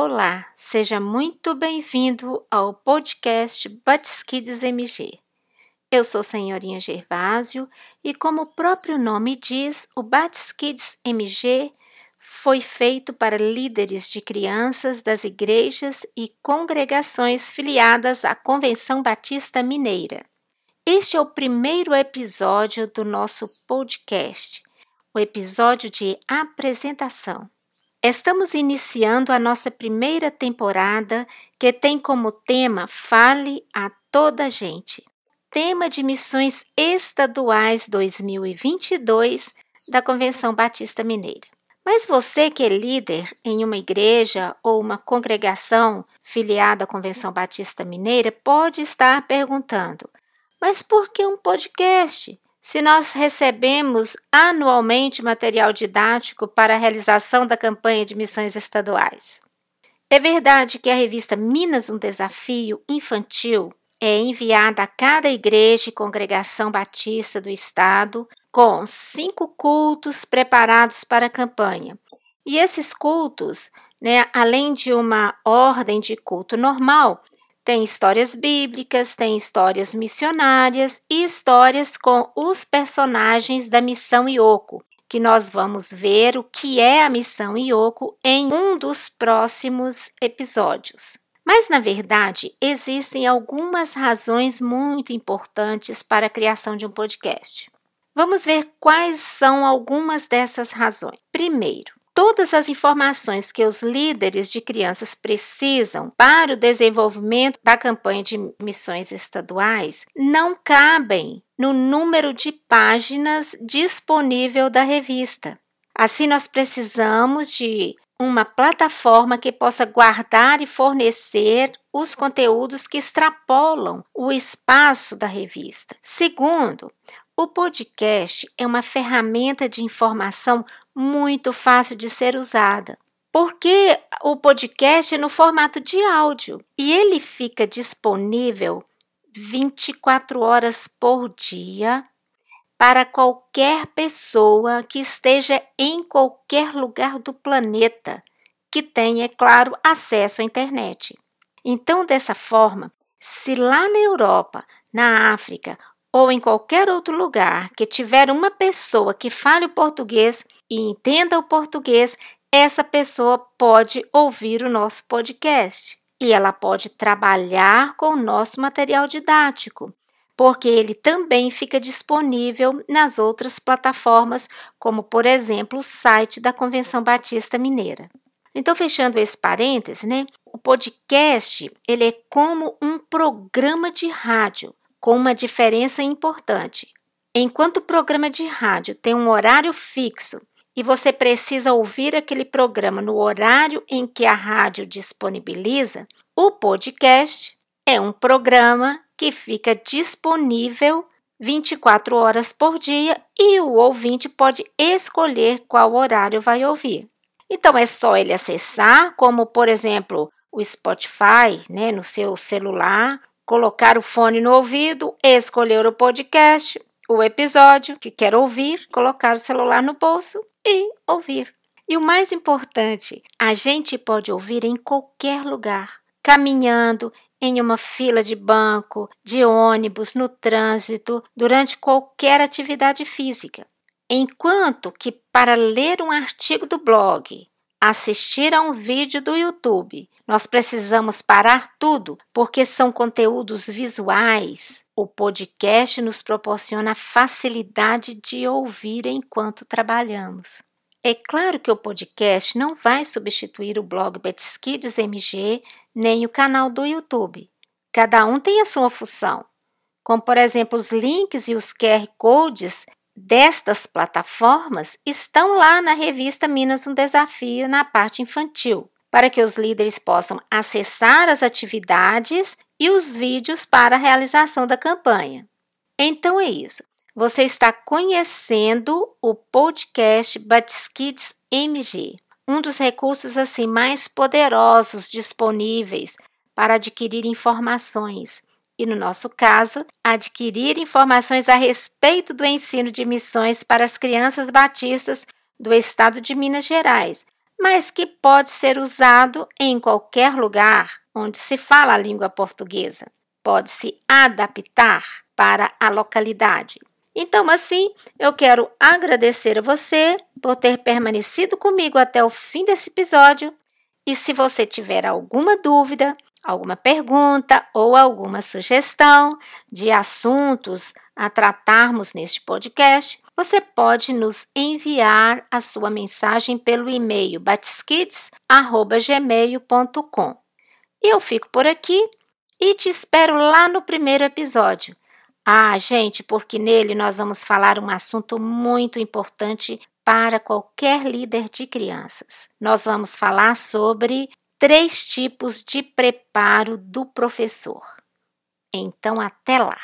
Olá, seja muito bem-vindo ao podcast Buts Kids MG. Eu sou Senhorinha Gervásio e, como o próprio nome diz, o Buts Kids MG foi feito para líderes de crianças das igrejas e congregações filiadas à Convenção Batista Mineira. Este é o primeiro episódio do nosso podcast, o episódio de apresentação. Estamos iniciando a nossa primeira temporada que tem como tema Fale a toda gente. Tema de Missões Estaduais 2022 da Convenção Batista Mineira. Mas você que é líder em uma igreja ou uma congregação filiada à Convenção Batista Mineira pode estar perguntando: mas por que um podcast? Se nós recebemos anualmente material didático para a realização da campanha de missões estaduais. É verdade que a revista Minas um Desafio Infantil é enviada a cada igreja e congregação batista do estado com cinco cultos preparados para a campanha. E esses cultos, né, além de uma ordem de culto normal, tem histórias bíblicas, tem histórias missionárias e histórias com os personagens da missão Ioko, que nós vamos ver o que é a missão Ioko em um dos próximos episódios. Mas, na verdade, existem algumas razões muito importantes para a criação de um podcast. Vamos ver quais são algumas dessas razões. Primeiro, todas as informações que os líderes de crianças precisam para o desenvolvimento da campanha de missões estaduais não cabem no número de páginas disponível da revista. Assim, nós precisamos de uma plataforma que possa guardar e fornecer os conteúdos que extrapolam o espaço da revista. Segundo, o podcast é uma ferramenta de informação muito fácil de ser usada. Porque o podcast é no formato de áudio e ele fica disponível 24 horas por dia para qualquer pessoa que esteja em qualquer lugar do planeta que tenha, é claro, acesso à internet. Então, dessa forma, se lá na Europa, na África ou em qualquer outro lugar que tiver uma pessoa que fale o português e entenda o português, essa pessoa pode ouvir o nosso podcast e ela pode trabalhar com o nosso material didático, porque ele também fica disponível nas outras plataformas, como por exemplo o site da Convenção Batista Mineira. Então, fechando esse parêntese, né? O podcast ele é como um programa de rádio com uma diferença importante. Enquanto o programa de rádio tem um horário fixo e você precisa ouvir aquele programa no horário em que a rádio disponibiliza, o podcast é um programa que fica disponível 24 horas por dia e o ouvinte pode escolher qual horário vai ouvir. Então é só ele acessar, como por exemplo o Spotify, né, no seu celular colocar o fone no ouvido, escolher o podcast, o episódio que quer ouvir, colocar o celular no bolso e ouvir. E o mais importante, a gente pode ouvir em qualquer lugar, caminhando, em uma fila de banco, de ônibus, no trânsito, durante qualquer atividade física. Enquanto que para ler um artigo do blog, assistir a um vídeo do YouTube. Nós precisamos parar tudo porque são conteúdos visuais. O podcast nos proporciona a facilidade de ouvir enquanto trabalhamos. É claro que o podcast não vai substituir o blog Betskids MG nem o canal do YouTube. Cada um tem a sua função, como por exemplo os links e os QR codes destas plataformas estão lá na revista Minas um Desafio na parte infantil, para que os líderes possam acessar as atividades e os vídeos para a realização da campanha. Então é isso. Você está conhecendo o podcast Batskids MG, um dos recursos assim mais poderosos disponíveis para adquirir informações e, no nosso caso, adquirir informações a respeito do ensino de missões para as crianças batistas do estado de Minas Gerais, mas que pode ser usado em qualquer lugar onde se fala a língua portuguesa. Pode se adaptar para a localidade. Então, assim, eu quero agradecer a você por ter permanecido comigo até o fim desse episódio. E se você tiver alguma dúvida, alguma pergunta ou alguma sugestão de assuntos a tratarmos neste podcast, você pode nos enviar a sua mensagem pelo e-mail batiskids@gmail.com. Eu fico por aqui e te espero lá no primeiro episódio. Ah, gente, porque nele nós vamos falar um assunto muito importante para qualquer líder de crianças. Nós vamos falar sobre três tipos de preparo do professor. Então, até lá!